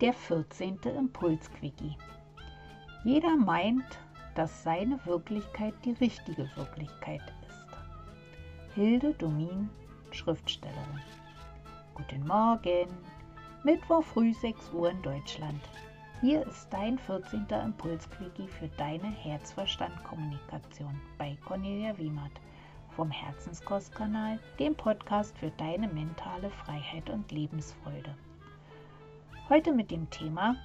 Der 14. Impulsquickie. Jeder meint, dass seine Wirklichkeit die richtige Wirklichkeit ist. Hilde Domin, Schriftstellerin. Guten Morgen. Mittwoch früh 6 Uhr in Deutschland. Hier ist dein 14. Impulsquickie für deine Herzverstand-Kommunikation bei Cornelia Wiemert vom Herzenskostkanal, dem Podcast für deine mentale Freiheit und Lebensfreude. Heute mit dem Thema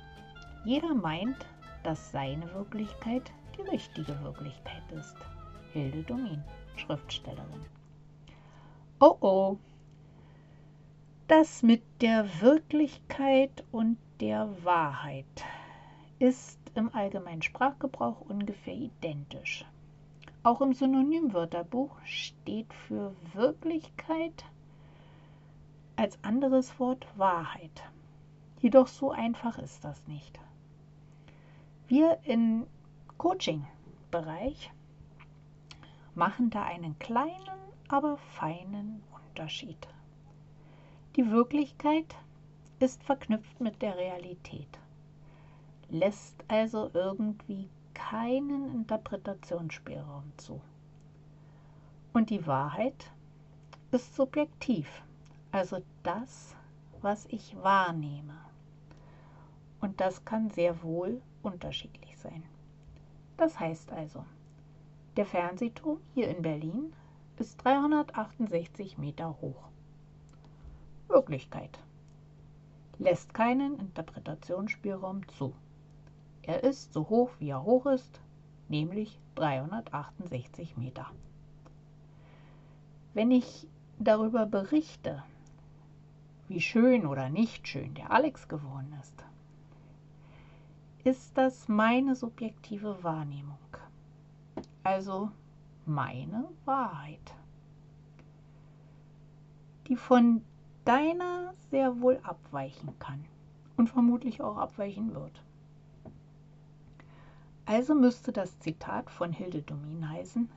Jeder meint, dass seine Wirklichkeit die richtige Wirklichkeit ist. Hilde Domin, Schriftstellerin. Oh oh, das mit der Wirklichkeit und der Wahrheit ist im allgemeinen Sprachgebrauch ungefähr identisch. Auch im Synonymwörterbuch steht für Wirklichkeit als anderes Wort Wahrheit. Jedoch so einfach ist das nicht. Wir im Coaching-Bereich machen da einen kleinen, aber feinen Unterschied. Die Wirklichkeit ist verknüpft mit der Realität, lässt also irgendwie keinen Interpretationsspielraum zu. Und die Wahrheit ist subjektiv, also das, was ich wahrnehme. Und das kann sehr wohl unterschiedlich sein. Das heißt also, der Fernsehturm hier in Berlin ist 368 Meter hoch. Wirklichkeit. Lässt keinen Interpretationsspielraum zu. Er ist so hoch, wie er hoch ist, nämlich 368 Meter. Wenn ich darüber berichte, wie schön oder nicht schön der Alex geworden ist, ist das meine subjektive Wahrnehmung, also meine Wahrheit, die von deiner sehr wohl abweichen kann und vermutlich auch abweichen wird. Also müsste das Zitat von Hilde Domin heißen,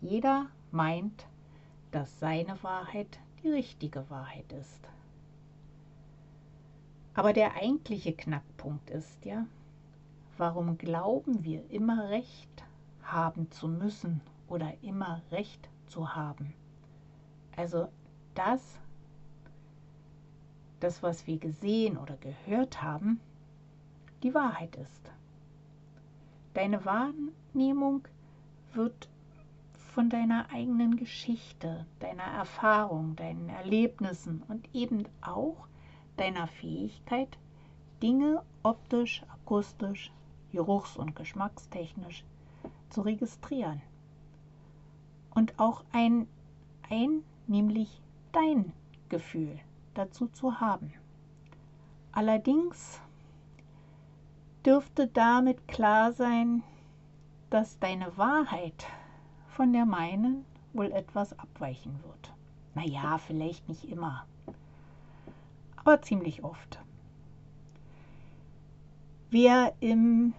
jeder meint, dass seine Wahrheit die richtige Wahrheit ist. Aber der eigentliche Knackpunkt ist ja, warum glauben wir immer recht haben zu müssen oder immer recht zu haben? Also das, das, was wir gesehen oder gehört haben, die Wahrheit ist. Deine Wahrnehmung wird von deiner eigenen Geschichte, deiner Erfahrung, deinen Erlebnissen und eben auch deiner Fähigkeit, Dinge optisch, akustisch, geruchs- und geschmackstechnisch zu registrieren. Und auch ein, ein, nämlich dein Gefühl dazu zu haben. Allerdings dürfte damit klar sein, dass deine Wahrheit von der meinen wohl etwas abweichen wird. Naja, vielleicht nicht immer, aber ziemlich oft. Wer im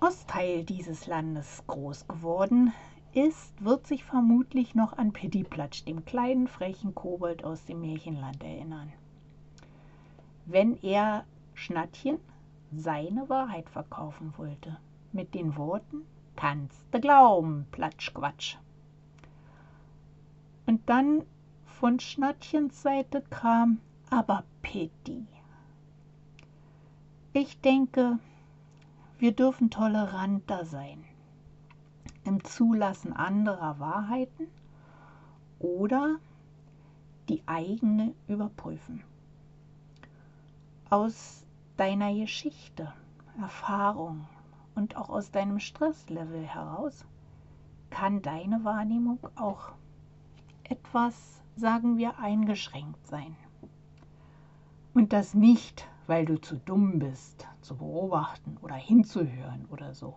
Ostteil dieses Landes groß geworden ist, wird sich vermutlich noch an Pittiplatsch, dem kleinen frechen Kobold aus dem Märchenland, erinnern. Wenn er Schnattchen seine Wahrheit verkaufen wollte. Mit den Worten, du glauben, Platschquatsch. Und dann von Schnattchens Seite kam, aber Pitti. Ich denke, wir dürfen toleranter sein im Zulassen anderer Wahrheiten oder die eigene überprüfen. Aus deiner Geschichte, Erfahrung und auch aus deinem Stresslevel heraus kann deine Wahrnehmung auch etwas, sagen wir, eingeschränkt sein. Und das nicht, weil du zu dumm bist, zu beobachten oder hinzuhören oder so,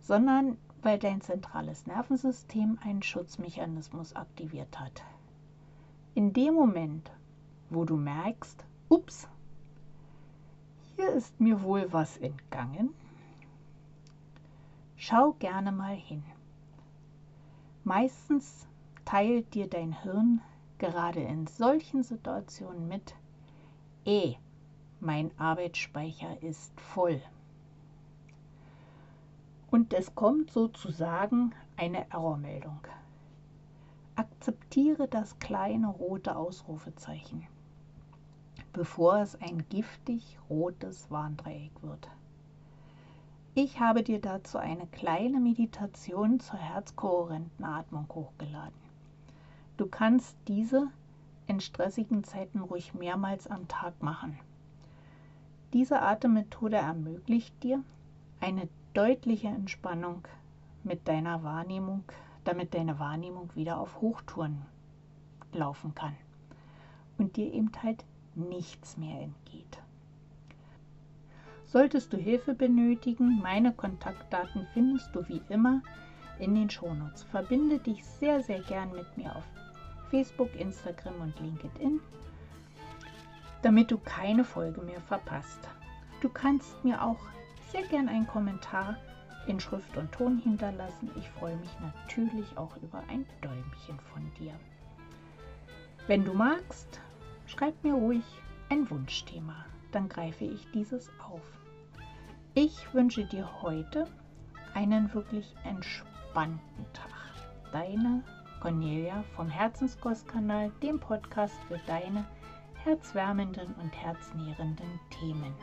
sondern weil dein zentrales Nervensystem einen Schutzmechanismus aktiviert hat. In dem Moment, wo du merkst, ups, hier ist mir wohl was entgangen. Schau gerne mal hin. Meistens teilt dir dein Hirn gerade in solchen Situationen mit, eh, mein Arbeitsspeicher ist voll. Und es kommt sozusagen eine Errormeldung. Akzeptiere das kleine rote Ausrufezeichen, bevor es ein giftig rotes Warndreieck wird. Ich habe dir dazu eine kleine Meditation zur herzkohärenten Atmung hochgeladen. Du kannst diese in stressigen Zeiten ruhig mehrmals am Tag machen. Diese Atemmethode ermöglicht dir eine deutliche Entspannung mit deiner Wahrnehmung, damit deine Wahrnehmung wieder auf Hochtouren laufen kann und dir eben halt nichts mehr entgeht. Solltest du Hilfe benötigen, meine Kontaktdaten findest du wie immer in den Shownotes. Verbinde dich sehr, sehr gern mit mir auf Facebook, Instagram und LinkedIn, damit du keine Folge mehr verpasst. Du kannst mir auch sehr gern einen Kommentar in Schrift und Ton hinterlassen. Ich freue mich natürlich auch über ein Däumchen von dir. Wenn du magst, schreib mir ruhig ein Wunschthema, dann greife ich dieses auf. Ich wünsche dir heute einen wirklich entspannten Tag. Deine Cornelia vom Herzenskostkanal, dem Podcast für deine herzwärmenden und herznährenden Themen.